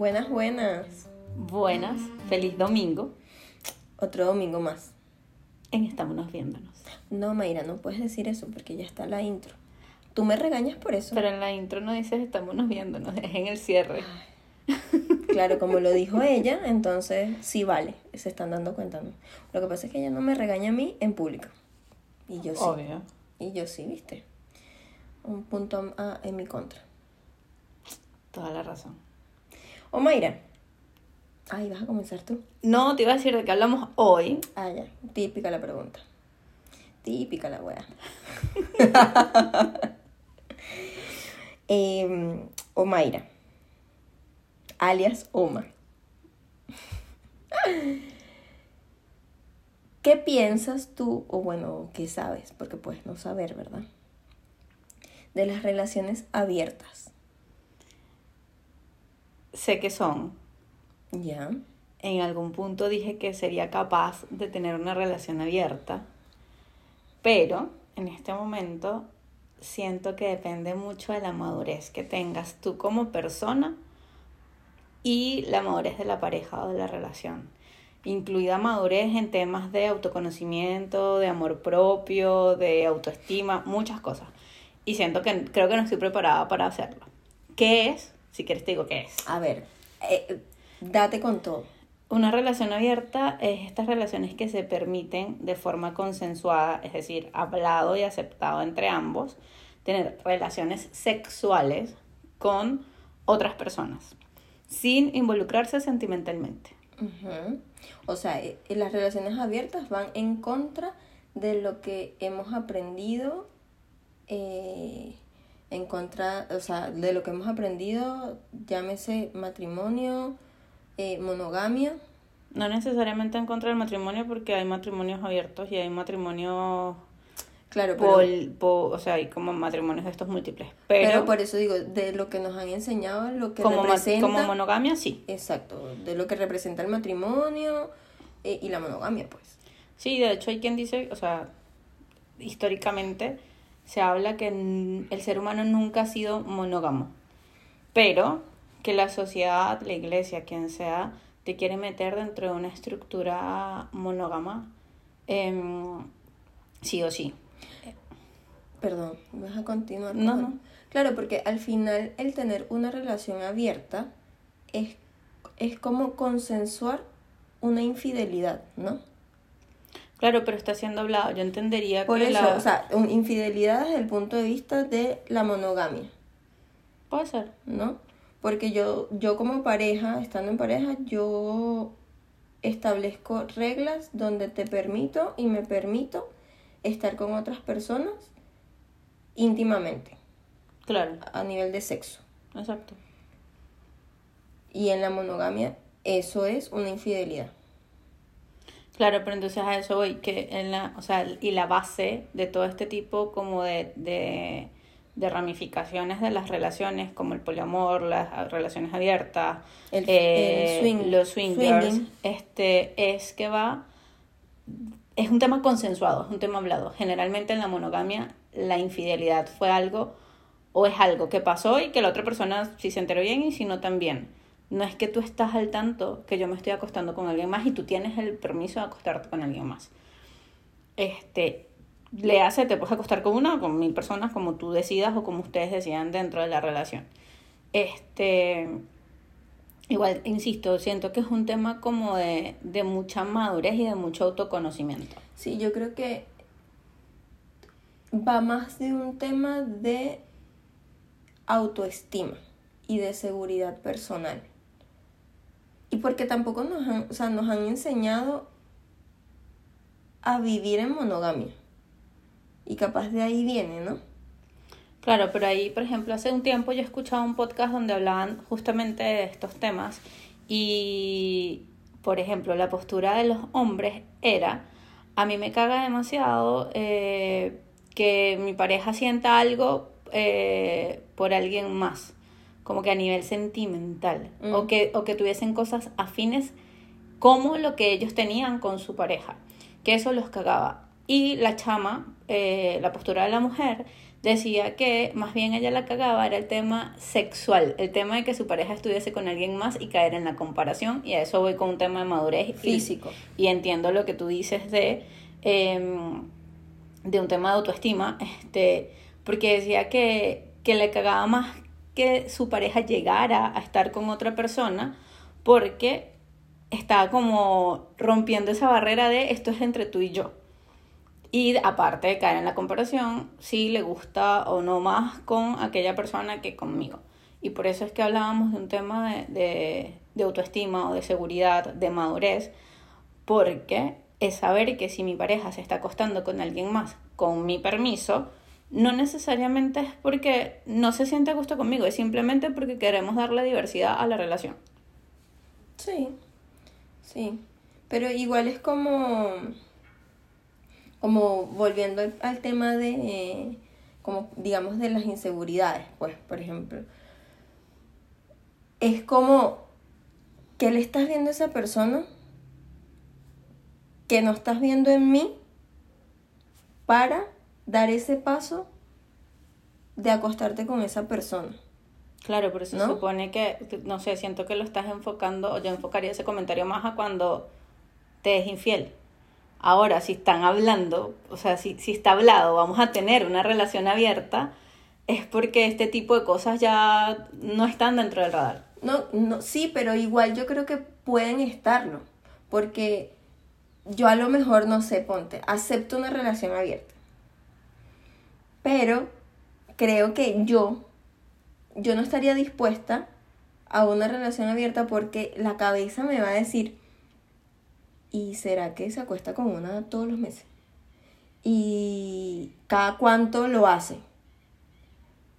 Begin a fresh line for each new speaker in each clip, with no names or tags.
Buenas, buenas.
Buenas, feliz domingo.
Otro domingo más.
En Estámonos Viéndonos.
No, Mayra, no puedes decir eso porque ya está la intro. Tú me regañas por eso.
Pero en la intro no dices Estámonos Viéndonos, es en el cierre.
Claro, como lo dijo ella, entonces sí vale. Se están dando cuenta, ¿no? Lo que pasa es que ella no me regaña a mí en público. Y yo sí.
Obvio.
Y yo sí, ¿viste? Un punto ah, en mi contra.
Toda la razón.
O Mayra. Ay, vas a comenzar tú.
No, te iba a decir de qué hablamos hoy.
Ah, ya. Típica la pregunta. Típica la wea. eh, Omaira. Alias Oma. ¿Qué piensas tú, o bueno, qué sabes? Porque puedes no saber, ¿verdad? De las relaciones abiertas.
Sé que son.
¿Ya?
En algún punto dije que sería capaz de tener una relación abierta. Pero en este momento siento que depende mucho de la madurez que tengas tú como persona y la madurez de la pareja o de la relación. Incluida madurez en temas de autoconocimiento, de amor propio, de autoestima, muchas cosas. Y siento que creo que no estoy preparada para hacerlo. ¿Qué es? Si quieres te digo qué es.
A ver, eh, date con todo.
Una relación abierta es estas relaciones que se permiten de forma consensuada, es decir, hablado y aceptado entre ambos, tener relaciones sexuales con otras personas, sin involucrarse sentimentalmente.
Ujú. O sea, eh, las relaciones abiertas van en contra de lo que hemos aprendido, eh, en contra, o sea, de lo que hemos aprendido, llámese matrimonio, eh, monogamia.
No necesariamente en contra del matrimonio, porque hay matrimonios abiertos y hay matrimonios,
Claro, pero,
pol, o sea, hay como matrimonios de estos múltiples.
pero
Pero,
por eso digo, de lo que nos han enseñado, lo que
como,
representa,
como monogamia, sí.
exacto, de lo que representa el matrimonio eh, y la monogamia, pues.
Sí, de hecho hay quien dice, o sea, históricamente se habla que el ser humano nunca ha sido monógamo, pero que la sociedad, la iglesia, quien sea, te quiere meter dentro de una estructura monógama, em, sí o sí.
Perdón, ¿vas a continuar?
No, no.
Claro, porque al final el tener una relación abierta es, es como consensuar una infidelidad, ¿no?
Claro, pero está siendo hablado. Yo entendería
Por
que
eso,
la...
o sea, un- infidelidad desde el punto de vista de la monogamia,
Puede ser.
¿no? Porque yo, yo como pareja, estando en pareja, yo establezco reglas donde te permito y me permito estar con otras personas íntimamente,
Claro,
a nivel de sexo.
exacto.
Y en la monogamia eso es una infidelidad.
Claro, pero entonces a eso voy, que en la, o sea, y la base de todo este tipo como de, de, de ramificaciones de las relaciones, como el poliamor, las relaciones abiertas,
El-
eh,
el swing-
los swingers,
swinging.
este, es que va, es un tema consensuado, es un tema hablado. Generalmente en la monogamia la infidelidad fue algo, o es algo que pasó y que la otra persona si se enteró bien y si no también. No es que tú estás al tanto que yo me estoy acostando con alguien más y tú tienes el permiso de acostarte con alguien más. Este, le hace, te puedes acostar con una o con mil personas como tú decidas o como ustedes decidan dentro de la relación. Este, igual, insisto, siento que es un tema como de, de mucha madurez y de mucho autoconocimiento.
Sí, yo creo que va más de un tema de autoestima y de seguridad personal. Y porque tampoco nos han, o sea, nos han enseñado a vivir en monogamia. Y capaz de ahí viene, ¿no?
Claro, pero ahí, por ejemplo, hace un tiempo yo escuchaba un podcast donde hablaban justamente de estos temas y, por ejemplo, la postura de los hombres era, a mí me caga demasiado eh, que mi pareja sienta algo eh, por alguien más, como que a nivel sentimental,
Mm.
o, que, o que tuviesen cosas afines como lo que ellos tenían con su pareja, que eso los cagaba. Y la chama, eh, la postura de la mujer, decía que más bien ella la cagaba era el tema sexual, el tema de que su pareja estuviese con alguien más y caer en la comparación, y a eso voy con un tema de madurez
Físico.
Y, entiendo lo que tú dices de, em, de un tema de autoestima, este, porque decía que, que le cagaba más que su pareja llegara a estar con otra persona, porque estaba como rompiendo esa barrera de esto es entre tú y yo. Y aparte de caer en la comparación, si le gusta o no más con aquella persona que conmigo. Y por eso es que hablábamos de un tema de, de, autoestima o de seguridad, de madurez, porque es saber que si mi pareja se está acostando con alguien más con mi permiso, no necesariamente es porque no se siente a gusto conmigo, es simplemente porque queremos darle diversidad a la relación.
Sí, sí, pero igual es como como volviendo al, tema de, como digamos, de las inseguridades, pues, por ejemplo. Es como, ¿qué le estás viendo a esa persona? Que no estás viendo en mí para dar ese paso de acostarte con esa persona.
Claro, pero se supone que, no sé, siento que lo estás enfocando, o yo enfocaría ese comentario más a cuando te es infiel. Ahora, si están hablando, o sea, si, si está hablado, vamos a tener una relación abierta, es porque este tipo de cosas ya no están dentro del radar.
No, no, sí, pero igual yo creo que pueden estarlo, porque yo a lo mejor no sé, ponte, acepto una relación abierta, pero creo que yo, yo no estaría dispuesta a una relación abierta porque la cabeza me va a decir, ¿Y será que se acuesta con una todos los meses? ¿Y cada cuánto lo hace?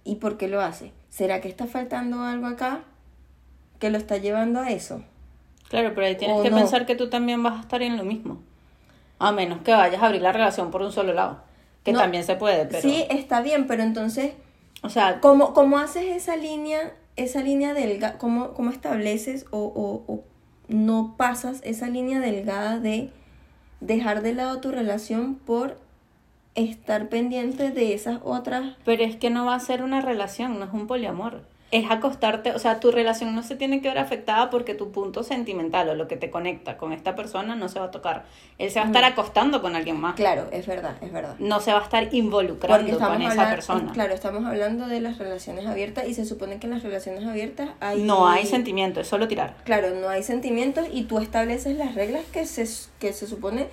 ¿Y por qué lo hace? ¿Será que está faltando algo acá que lo está llevando a eso?
Claro, pero ahí tienes que pensar que tú también vas a estar en lo mismo. A menos que vayas a abrir la relación por un solo lado. Que también se puede, pero...
Sí, está bien, pero entonces... O sea... ¿Cómo, cómo haces esa línea, esa línea delgada? ¿Cómo, ¿Cómo estableces o, o, o no pasas esa línea delgada de dejar de lado tu relación por estar pendiente de esas otras.
Pero es que no va a ser una relación, no es un poliamor es acostarte, o sea, tu relación no se tiene que ver afectada porque tu punto sentimental o lo que te conecta con esta persona no se va a tocar. Él se va a estar acostando con alguien más.
Claro, es verdad, es verdad.
No se va a estar involucrando con esa persona.
Claro, estamos hablando de las relaciones abiertas y se supone que en las relaciones abiertas hay...
No hay sentimientos, es solo tirar.
Claro, no hay sentimientos y tú estableces las reglas que se, que se supone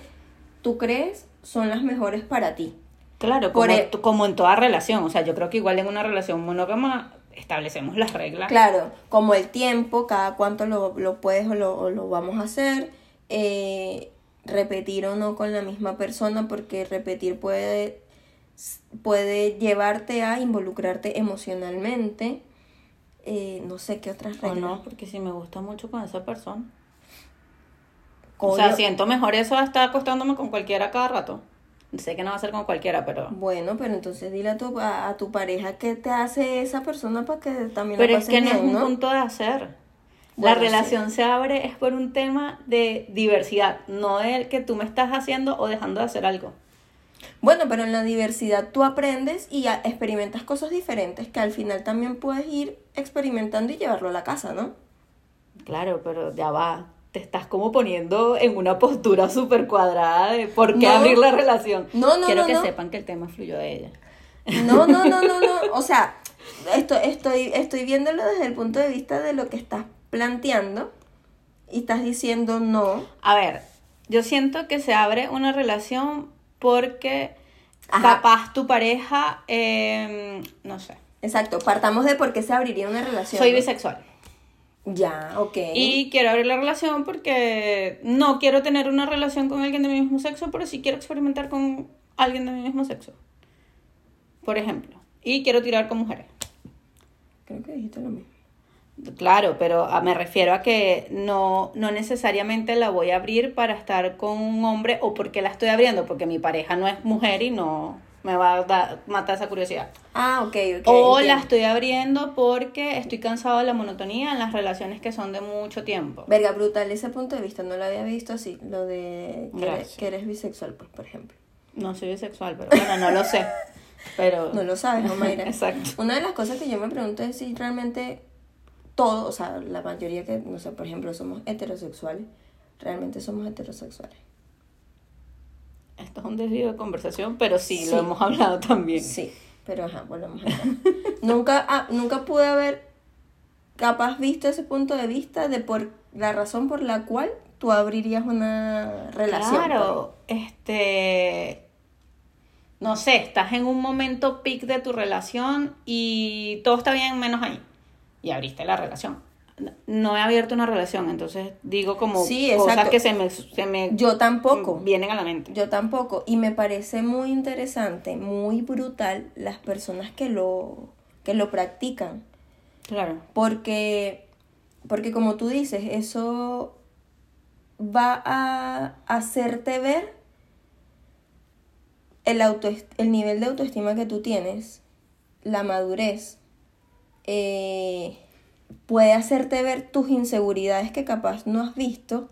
tú crees son las mejores para ti.
Claro, como, e- como en toda relación. O sea, yo creo que igual en una relación monógama establecemos las reglas.
Claro, como el tiempo, cada cuánto lo, lo puedes o lo, lo, vamos a hacer, eh, repetir o no con la misma persona, porque repetir puede, puede llevarte a involucrarte emocionalmente. Eh, no sé qué otras reglas.
O no, porque si me gusta mucho con esa persona. O sea, siento mejor eso hasta acostándome con cualquiera cada rato. Sé que no va a ser con cualquiera, pero...
Bueno, pero entonces dile a tu, a, tu pareja qué te hace esa persona para que también
Pero es que no es un punto de hacer. la relación se abre es por un tema de diversidad, no de que tú me estás haciendo o dejando de hacer algo.
Bueno, pero en la diversidad tú aprendes y experimentas cosas diferentes que al final también puedes ir experimentando y llevarlo a la casa, ¿no?
Claro, pero ya va te estás como poniendo en una postura súper cuadrada de por qué abrir la relación. No, no, Quiero que sepan que el tema fluyó de ella.
No, no, no, no, no. O sea, esto, estoy, estoy viéndolo desde el punto de vista de lo que estás planteando y estás diciendo no.
A ver, yo siento que se abre una relación porque capaz tu pareja, em, no sé.
Exacto, partamos de por qué se abriría una relación.
Soy bisexual.
Ya, ok.
Y quiero abrir la relación porque no quiero tener una relación con alguien de mi mismo sexo, pero sí quiero experimentar con alguien de mi mismo sexo. Por ejemplo. Y quiero tirar con mujeres.
Creo que dijiste lo mismo.
Claro, pero me refiero a que no, no necesariamente la voy a abrir para estar con un hombre o porque la estoy abriendo, porque mi pareja no es mujer y no, me va a matar esa curiosidad.
Ah, ok, ok.
O la estoy abriendo porque estoy cansado de la monotonía en las relaciones que son de mucho tiempo.
Verga, brutal ese punto de vista, no lo había visto así, lo de que, eres, bisexual, pues, por ejemplo.
No soy bisexual, pero bueno, no lo sé. Pero...
No lo sabes, ¿no, Mayra?
Exacto.
Una de las cosas que yo me pregunto es si realmente todo, o sea, la mayoría que, no sé, por ejemplo, somos heterosexuales, realmente somos heterosexuales.
Esto es un desvío de conversación, pero sí,
Sí.
lo hemos hablado también.
Sí, pero ajá, volvemos a nunca, ah, nunca pude haber capaz visto ese punto de vista de por la razón por la cual tú abrirías una relación.
Claro, este. No sé, estás en un momento peak de tu relación y todo está bien menos ahí. Y abriste la relación. No he abierto una relación, entonces digo como
Sí,
cosas que se me, se me
Yo tampoco.
vienen a la mente.
Yo tampoco. Y me parece muy interesante, muy brutal las personas que lo, que lo practican.
Claro.
Porque, porque como tú dices, eso va a hacerte ver el, autoest- el nivel de autoestima que tú tienes, la madurez, eh, puede hacerte ver tus inseguridades que capaz no has visto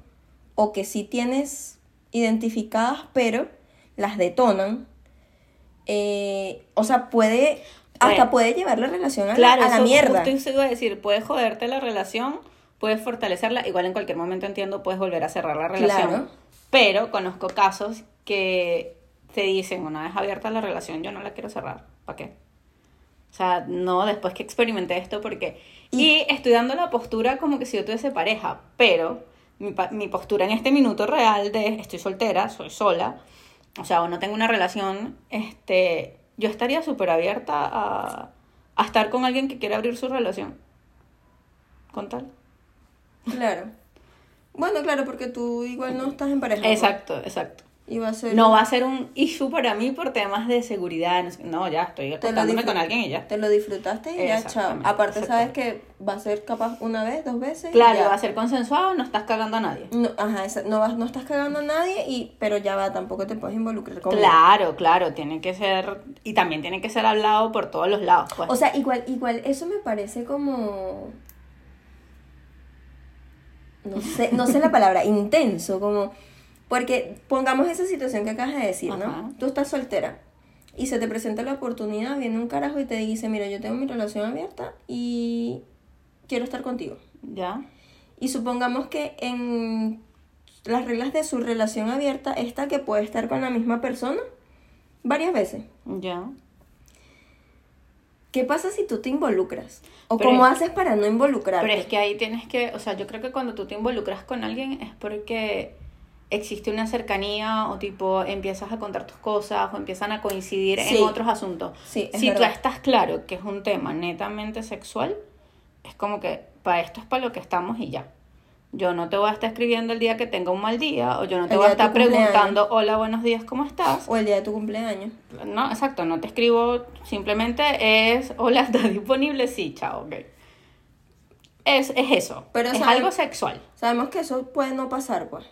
o que sí tienes identificadas, pero las detonan. Eh, o sea, puede, hasta
Bueno.
puede llevar la relación a, la-
Claro,
a la
eso
mierda.
justo iba a decir, puedes joderte la relación, puedes fortalecerla, igual en cualquier momento entiendo, puedes volver a cerrar la relación.
Claro.
Pero conozco casos que te dicen, una vez abierta la relación, yo no la quiero cerrar. ¿Para qué? O sea, no, después que experimenté esto, porque... Y, estoy dando la postura como que si yo tuviese pareja, pero mi, mi postura en este minuto real de estoy soltera, soy sola, o sea, o no tengo una relación, este, yo estaría súper abierta a, a estar con alguien que quiera abrir su relación. Con tal.
Claro. Bueno, claro, porque tú igual no estás en pareja. ¿no?
Exacto, exacto.
Y va a ser.
No va a ser un issue para mí por temas de seguridad. no ya estoy acostándome con alguien y ya.
Te lo disfrutaste y ya, chao. Aparte, sabes que va a ser capaz una vez, dos veces.
Claro,
ya.
va a ser consensuado, no estás cagando a nadie.
No, ajá, no, vas, no estás cagando a nadie, y, pero ya va, tampoco te puedes involucrar con
Claro, claro, tiene que ser. Y también tiene que ser hablado por todos los lados. Pues.
O sea, igual, igual, eso me parece como. No sé, no sé la palabra, intenso, como. Porque pongamos esa situación que acabas de decir, ¿no?
Ajá.
Tú estás soltera y se te presenta la oportunidad, viene un carajo y te dice, mira, yo tengo mi relación abierta y quiero estar contigo.
ya.
Y supongamos que en las reglas de su relación abierta está que puede estar con la misma persona varias veces.
Ya.
¿Qué pasa si tú te involucras? ¿O
Pero
cómo
es-
haces para no involucrarte?
Pero es que ahí tienes que, o sea, yo creo que cuando tú te involucras con alguien es porque existe una cercanía o tipo empiezas a contar tus cosas o empiezan a coincidir
Sí.
en otros asuntos.
Sí, es
si tú estás claro que es un tema netamente sexual, es como que para esto es para lo que estamos y ya. Yo no te voy a estar escribiendo el día que tenga un mal día o yo no te
El
voy a estar
cumpleaños.
preguntando, hola, buenos días, ¿cómo estás?
O el día de tu cumpleaños.
No, exacto, no te escribo, simplemente es, hola, ¿estás disponible? Sí, chao, ok. Es, es eso,
Pero,
es algo sexual.
Sabemos que eso puede no pasar, pues.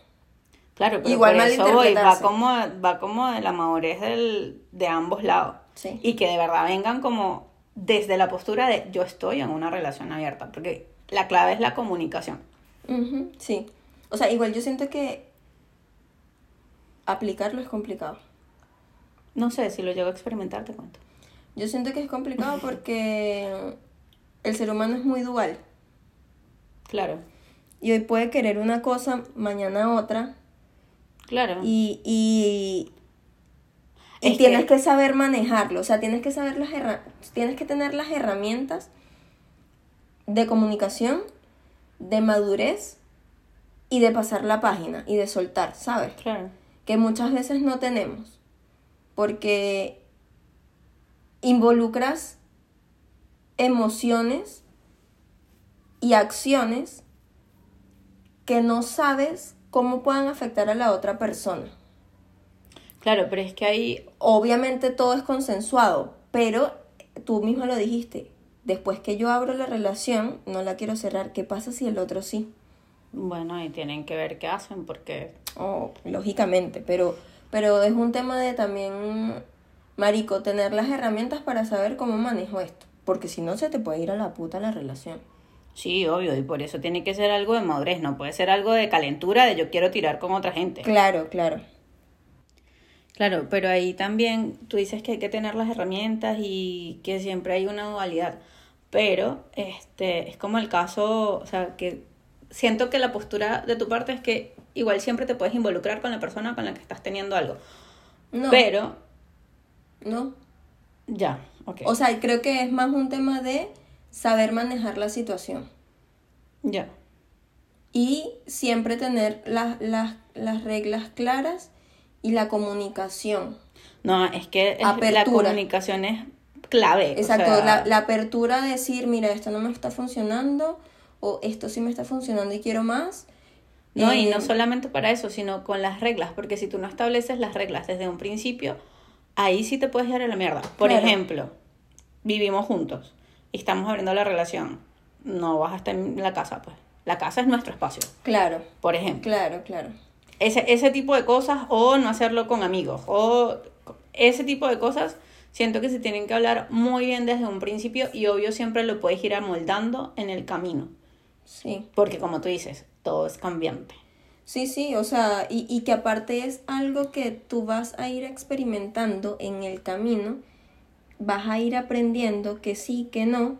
Claro, pero
Igual
por eso voy, va como, va como de la madurez del, de ambos lados.
Sí.
Y que de verdad vengan como desde la postura de yo estoy en una relación abierta, porque la clave es la comunicación.
Ujú, sí. O sea, igual yo siento que aplicarlo es complicado.
No sé, si lo llego a experimentar, te cuento.
Yo siento que es complicado porque el ser humano es muy dual.
Claro,
Y hoy puede querer una cosa, mañana otra.
Claro.
Y, y, y
Es
tienes
que-
que... saber manejarlo. O sea, tienes que saber las tienes que tener las herramientas de comunicación, de madurez y de pasar la página y de soltar, ¿sabes?
Claro.
que muchas veces no tenemos, porque involucras emociones y acciones que no sabes cómo puedan afectar a la otra persona.
Claro, pero es que ahí
Obviamente todo es consensuado, pero tú mismo lo dijiste, después que yo abro la relación, no la quiero cerrar, ¿qué pasa si el otro sí?
Bueno, ahí tienen que ver qué hacen porque
Oh, lógicamente, pero, pero es un tema de también, marico, tener las herramientas para saber cómo manejo esto. Porque si no, se te puede ir a la puta la relación.
Sí, obvio, y por eso tiene que ser algo de madurez, no puede ser algo de calentura de yo quiero tirar con otra gente.
Claro, claro.
Claro, pero ahí también tú dices que hay que tener las herramientas y que siempre hay una dualidad. Pero este es como el caso, o sea, que siento que la postura de tu parte es que igual siempre te puedes involucrar con la persona con la que estás teniendo algo.
No.
Pero
No.
ya, ok.
O sea, creo que es más un tema de saber manejar la situación.
ya.
Y siempre tener las, las, las reglas claras y la comunicación.
No, es que es- la comunicación es clave. o
Exacto,
sea,
la, la apertura de decir, mira, esto no me está funcionando o esto sí me está funcionando y quiero más.
No, y
Eh,
no solamente para eso, sino con las reglas, porque si tú no estableces las reglas desde un principio, ahí sí te puedes llevar a la mierda. Por
Claro.
ejemplo, vivimos juntos y estamos abriendo la relación. No vas a estar en la casa, pues. La casa es nuestro espacio,
Claro,
por ejemplo.
claro, claro.
Ese, ese tipo de cosas, o no hacerlo con amigos, o ese tipo de cosas, siento que se tienen que hablar muy bien desde un principio y obvio siempre lo puedes ir amoldando en el camino.
Sí.
Porque como tú dices, todo es cambiante.
Sí, sí, o sea, y, y que aparte es algo que tú vas a ir experimentando en el camino, vas a ir aprendiendo que sí, que no,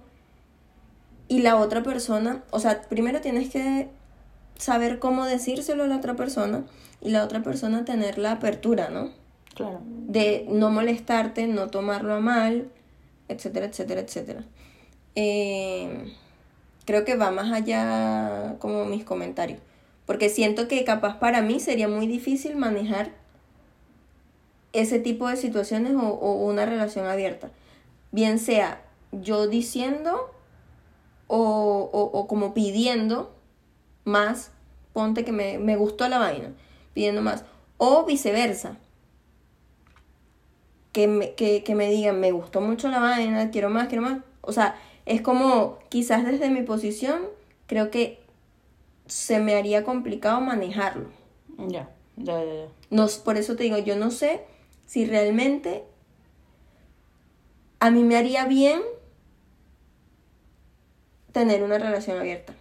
y la otra persona, o sea, primero tienes que saber cómo decírselo a la otra persona y la otra persona tener la apertura, ¿no?
Claro.
de no molestarte, no tomarlo a mal, etcétera, etcétera, etcétera. Eh, creo que va más allá como mis comentarios, porque siento que capaz para mí sería muy difícil manejar ese tipo de situaciones o, o una relación abierta, bien sea yo diciendo o, o, o como pidiendo más, ponte que me, me gustó la vaina, pidiendo más, o viceversa que me, que, que me digan, me gustó mucho la vaina, quiero más, quiero más. O sea, es como, quizás desde mi posición, creo que se me haría complicado manejarlo.
Ya, ya, ya, ya.
No, por eso te digo, yo no sé si realmente a mí me haría bien tener una relación abierta.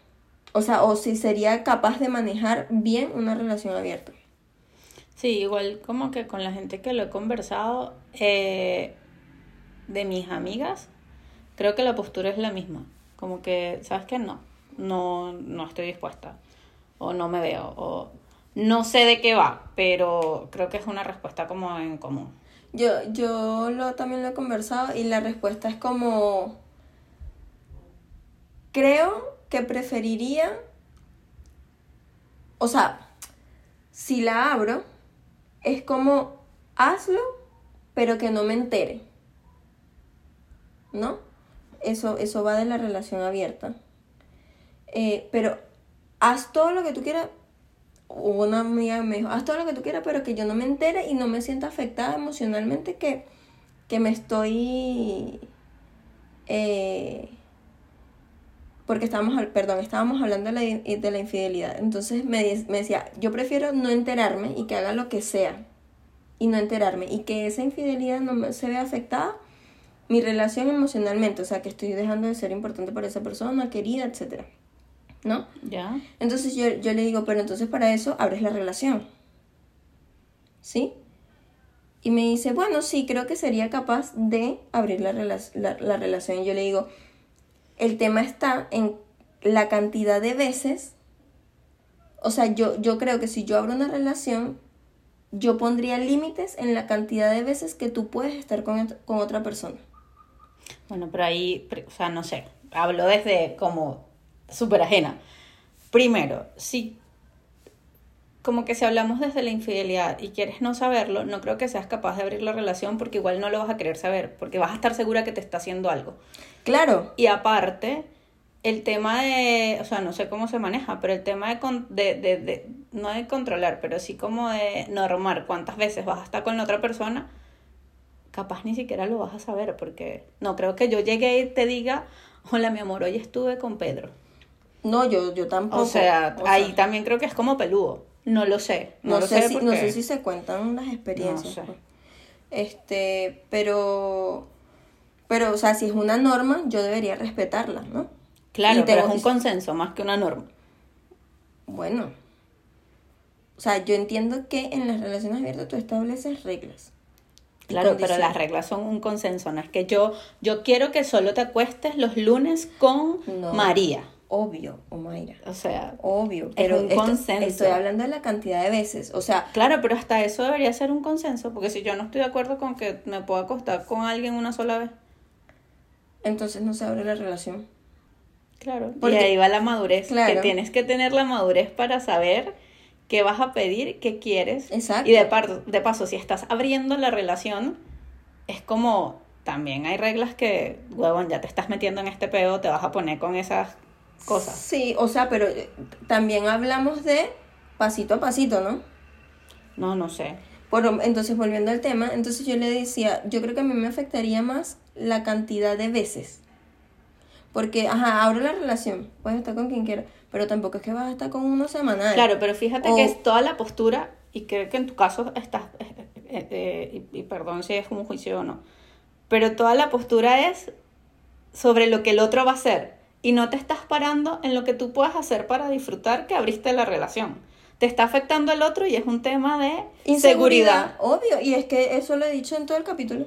O sea, o si sería capaz de manejar bien una relación abierta.
Sí, igual como que con la gente que lo he conversado, eh, de mis amigas, creo que la postura es la misma. Como que, ¿sabes qué? No, no, no estoy dispuesta. O no me veo. O no sé de qué va, pero creo que es una respuesta como en común.
Yo, yo lo, también lo he conversado y la respuesta es como, creo que preferiría, o sea, si la abro, es como, hazlo, pero que no me entere. ¿No? Eso, eso va de la relación abierta. Eh, pero haz todo lo que tú quieras. Una amiga me dijo, haz todo lo que tú quieras, pero que yo no me entere y no me sienta afectada emocionalmente que, que me estoy... eh, porque estábamos, perdón, estábamos hablando de la, in- de la infidelidad. Entonces me, me decía, yo prefiero no enterarme y que haga lo que sea y no enterarme y que esa infidelidad no me- se vea afectada mi relación emocionalmente, o sea, que estoy dejando de ser importante para esa persona, querida, etcétera. ¿No?
¿Ya?
Entonces yo, yo le digo, pero entonces para eso abres la relación. ¿Sí? Y me dice, bueno, sí, creo que sería capaz de abrir la, rela- la, la relación. Y yo le digo, el tema está en la cantidad de veces. O sea, yo, yo creo que si yo abro una relación, yo pondría límites en la cantidad de veces que tú puedes estar con, con otra persona.
Bueno, pero ahí, o sea, no sé, hablo desde como súper ajena. Primero, si como que si hablamos desde la infidelidad y quieres no saberlo, no creo que seas capaz de abrir la relación porque igual no lo vas a querer saber, porque vas a estar segura que te está haciendo algo.
Claro,
Y aparte, el tema de, o sea, no sé cómo se maneja, pero el tema de, con- de, de, de- no de controlar, pero sí como de normar cuántas veces vas a estar con la otra persona, capaz ni siquiera lo vas a saber, porque no creo que yo llegue y te diga, hola mi amor, hoy estuve con Pedro.
No, yo, yo tampoco.
O sea,
O
ahí
sea,
también creo que es como peludo. No lo sé. No,
No,
lo
sé,
sé
si, no sé si se cuentan las experiencias.
No sé.
pues. Este, pero, pero, o sea, si es una norma, yo debería respetarla, ¿no?
Claro,
Y
pero es un consenso más que una norma.
Bueno, o sea, yo entiendo que en las relaciones abiertas tú estableces reglas.
Claro, pero las reglas son un consenso, no es que yo, yo quiero que solo te acuestes los lunes con
No.
María.
Obvio, Omaira.
O sea,
Obvio, pero
un
esto-
consenso.
estoy hablando de la cantidad de veces. O sea,
claro, pero hasta eso debería ser un consenso, porque si yo no estoy de acuerdo con que me pueda acostar con alguien una sola vez,
entonces no se abre la relación.
claro.
Porque-
y ahí va la madurez,
Claro.
que tienes que tener la madurez para saber qué vas a pedir, qué quieres.
Exacto.
Y de, par- de paso, si estás abriendo la relación, es como, también hay reglas que, huevón, ya te estás metiendo en este pedo, te vas a poner con esas cosas.
Sí, o sea, pero eh, también hablamos de pasito a pasito, ¿no?
No, no sé.
Por, entonces, volviendo al tema, entonces yo le decía, yo creo que a mí me afectaría más la cantidad de veces. Porque, ajá, abro la relación, puedes estar con quien quieras, pero tampoco es que vas a estar con uno semanal.
Claro, pero fíjate
O-
que es toda la postura, y creo que en tu caso estás, eh, eh, eh, y, y perdón si es un juicio o no, pero toda la postura es sobre lo que el otro va a hacer, y no te estás parando en lo que tú puedas hacer para disfrutar que abriste la relación. Te está afectando el otro y es un tema de
Inseguridad,
seguridad.
obvio, y es que eso lo he dicho en todo el capítulo.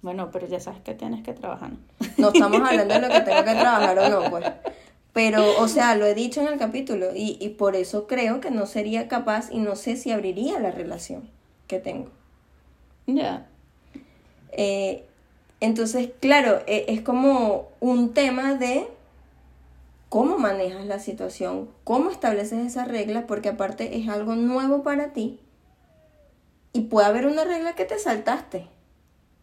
Bueno, pero ya sabes que tienes que trabajar. ¿no?
No estamos hablando de lo que tengo que trabajar o no, pues. Pero, o sea, lo he dicho en el capítulo y, y por eso creo que no sería capaz y no sé si abriría la relación que tengo.
Ya.
Eh, entonces, claro, e- es como un tema de cómo manejas la situación, cómo estableces esas reglas, porque aparte es algo nuevo para ti y puede haber una regla que te saltaste.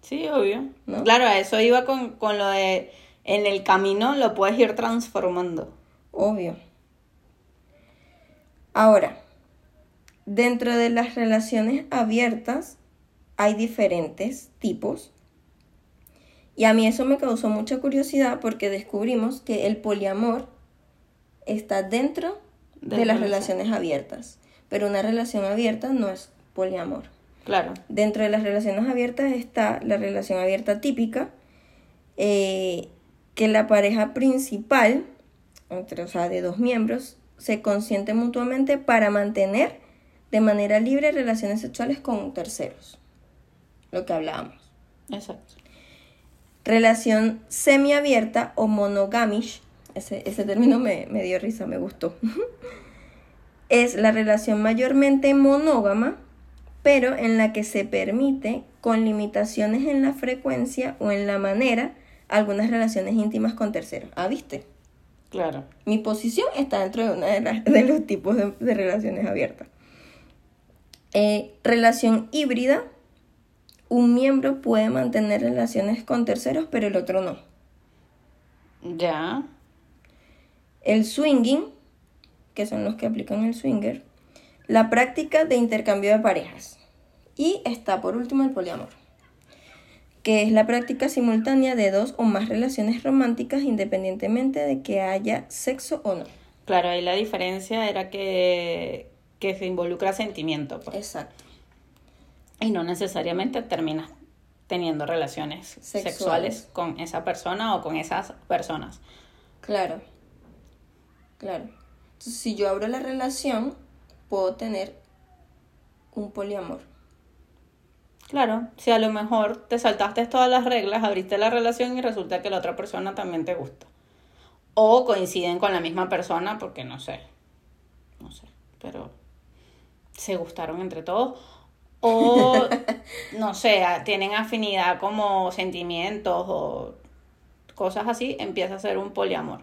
Sí, obvio.
¿No?
Claro, a eso iba con, con lo de en el camino lo puedes ir transformando.
Obvio. Ahora, dentro de las relaciones abiertas hay diferentes tipos. Y a mí eso me causó mucha curiosidad porque descubrimos que el poliamor está dentro de,
De
las
relación.
relaciones abiertas. Pero una relación abierta no es poliamor.
Claro.
Dentro de las relaciones abiertas está la relación abierta típica, eh, que la pareja principal, entre, o sea, de dos miembros, se consiente mutuamente para mantener de manera libre relaciones sexuales con terceros. Lo que hablábamos.
Exacto.
Relación semiabierta o monogamish, ese, ese término me, me dio risa, me gustó. es la relación mayormente monógama, pero en la que se permite, con limitaciones en la frecuencia o en la manera, algunas relaciones íntimas con terceros. Ah, ¿viste?
Claro.
Mi posición está dentro de uno de, los tipos de, de relaciones abiertas. Eh, relación híbrida. Un miembro puede mantener relaciones con terceros, pero el otro no.
Ya.
El swinging, que son los que aplican el swinger. La práctica de intercambio de parejas. Y está por último el poliamor, que es la práctica simultánea de dos o más relaciones románticas independientemente de que haya sexo o no.
Claro, ahí la diferencia era que, que se involucra sentimiento, pues.
Exacto.
Y no necesariamente terminas teniendo relaciones
Sexuales.
sexuales con esa persona o con esas personas.
Claro. Claro. Entonces, si yo abro la relación, puedo tener un poliamor.
Claro, si a lo mejor te saltaste todas las reglas, abriste la relación y resulta que la otra persona también te gusta. O coinciden con la misma persona porque no sé. No sé, pero se gustaron entre todos. O no sé, tienen afinidad como sentimientos o cosas así, empieza a ser un poliamor.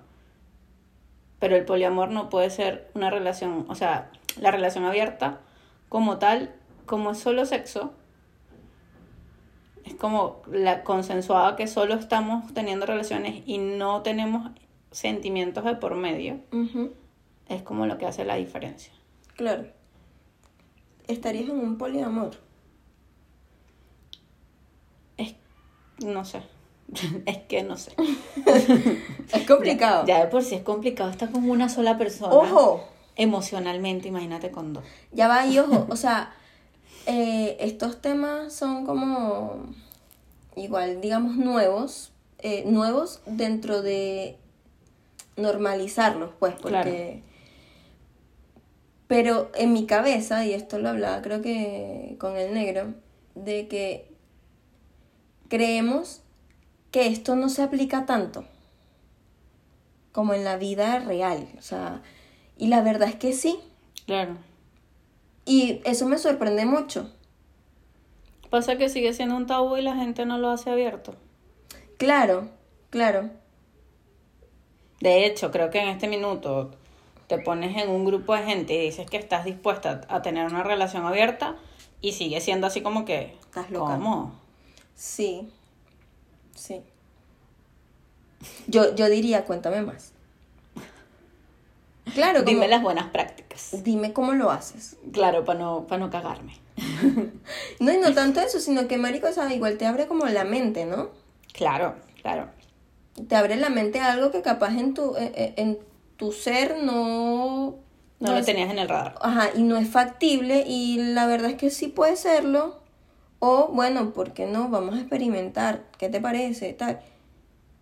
Pero el poliamor no puede ser una relación, o sea, la relación abierta como tal, como es solo sexo, es como la consensuada que solo estamos teniendo relaciones y no tenemos sentimientos de por medio, es como lo que hace la diferencia.
Claro. Estarías en un poliamor.
Es, no sé, es que no sé.
Es complicado.
Ya, de por sí es complicado estar con una sola persona.
Ojo,
Emocionalmente, imagínate con dos.
ya va y ojo. O sea, eh, estos temas son como igual, digamos, nuevos. eh, nuevos dentro de normalizarlos, pues, porque...
Claro.
Pero en mi cabeza, y esto lo hablaba creo que con el negro, de que creemos que esto no se aplica tanto como en la vida real. O sea, y la verdad es que sí.
Claro.
Y eso me sorprende mucho.
Pasa que sigue siendo un tabú y la gente no lo hace abierto.
Claro, claro.
De hecho, creo que en este minuto te pones en un grupo de gente y dices que estás dispuesta a tener una relación abierta y sigue siendo así como que...
Estás loca.
¿Cómo?
Sí, sí. Yo, yo diría, cuéntame más. Claro,
Dime
como-
las buenas prácticas.
dime cómo lo haces.
Claro, para no, para no cagarme.
No, y no tanto eso, sino que, marico, o sea, igual te abre como la mente, ¿no?
Claro, claro.
Te abre la mente a algo que capaz en tu, eh, eh, en tu ser no...
No, lo
es-
tenías en el radar.
Ajá, y no es factible y la verdad es que sí puede serlo. O bueno, ¿por qué no? Vamos a experimentar. ¿Qué te parece? Tal.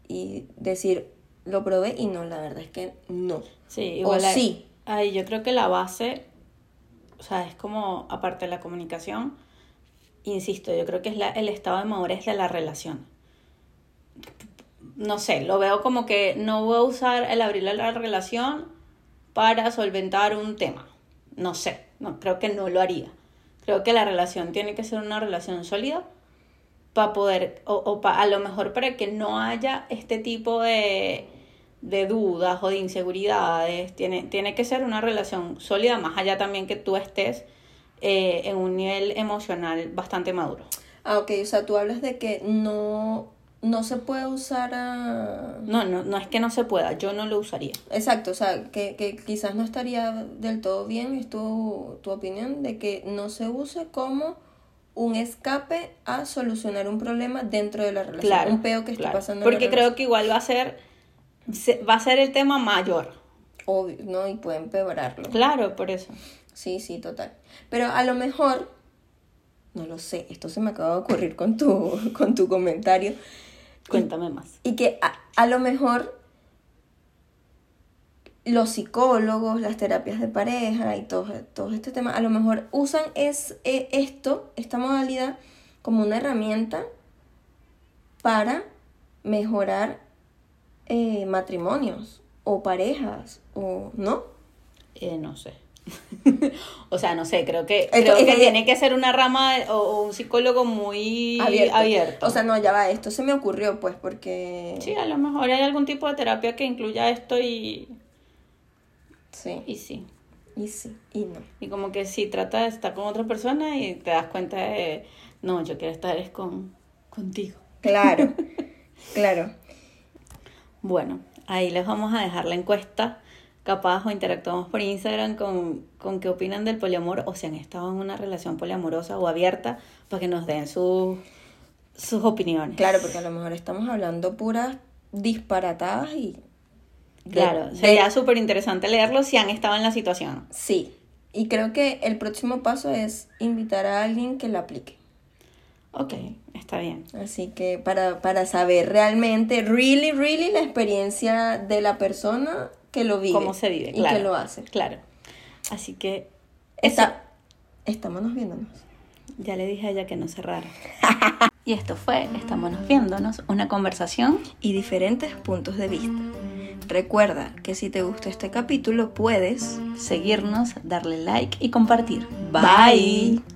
Y decir, lo probé y no, la verdad es que no.
Sí, igual
o
hay-
sí.
Ay, yo creo que la base, o sea, es como, aparte de la comunicación, insisto, yo creo que es la, el estado de madurez de la relación. No sé, lo veo como que no voy a usar el abrir la relación para solventar un tema. No sé, no, creo que no lo haría. Creo que la relación tiene que ser una relación sólida para poder, o, o a lo mejor para que no haya este tipo de, de dudas o de inseguridades, tiene, tiene que ser una relación sólida, más allá también que tú estés eh, en un nivel emocional bastante maduro.
Ah, ok, o sea, tú hablas de que no, no se puede usar a...
No, no, no es que no se pueda, yo no lo usaría.
Exacto, o sea, que, que quizás no estaría del todo bien, es tu, tu opinión, de que no se use como un escape a solucionar un problema dentro de la relación.
Claro.
un peo que
claro.
pasando en la
Porque creo que igual va a ser, se- va a ser el tema mayor.
Obvio, ¿no? Y puede empeorarlo.
Claro, por eso.
Sí, sí, total. Pero a lo mejor, no lo sé, esto se me acaba de ocurrir con tu, con tu comentario.
Cuéntame más.
Y que a, a lo mejor los psicólogos, las terapias de pareja y todo, todo este tema, a lo mejor usan es, eh, esto, esta modalidad, como una herramienta para mejorar eh, matrimonios o parejas, o no.
Eh, no sé. o sea, no sé, creo que,
Esto-
creo
es
que
que-
tiene que ser una rama o, o un psicólogo muy
abierto.
abierto.
O sea, no, ya va, esto se me ocurrió, pues, porque...
sí, a lo mejor hay algún tipo de terapia que incluya esto y,
Sí,
y sí.
y sí, y no.
Y como que si trata de estar con otra persona y te das cuenta de, no, yo quiero estar es con, contigo.
Claro, claro.
Bueno, ahí les vamos a dejar la encuesta. Capaz o interactuamos por Instagram con, con qué opinan del poliamor o si han estado en una relación poliamorosa o abierta para que nos den sus sus opiniones.
Claro, porque a lo mejor estamos hablando puras disparatadas y... de-
Claro,
de-
sería súper interesante leerlo si han estado en la situación.
Sí, y creo que el próximo paso es invitar a alguien que la aplique.
Ok, está bien.
Así que para, para saber realmente, really, really la experiencia de la persona que lo vive.
Cómo se vive,
y
claro.
que lo hace.
Claro. Así que
Está, estámonos viéndonos.
ya le dije a ella que no cerrara. y esto fue Estámonos viéndonos, una conversación
y diferentes puntos de vista. Recuerda que si te gustó este capítulo puedes
seguirnos, darle like y compartir.
Bye.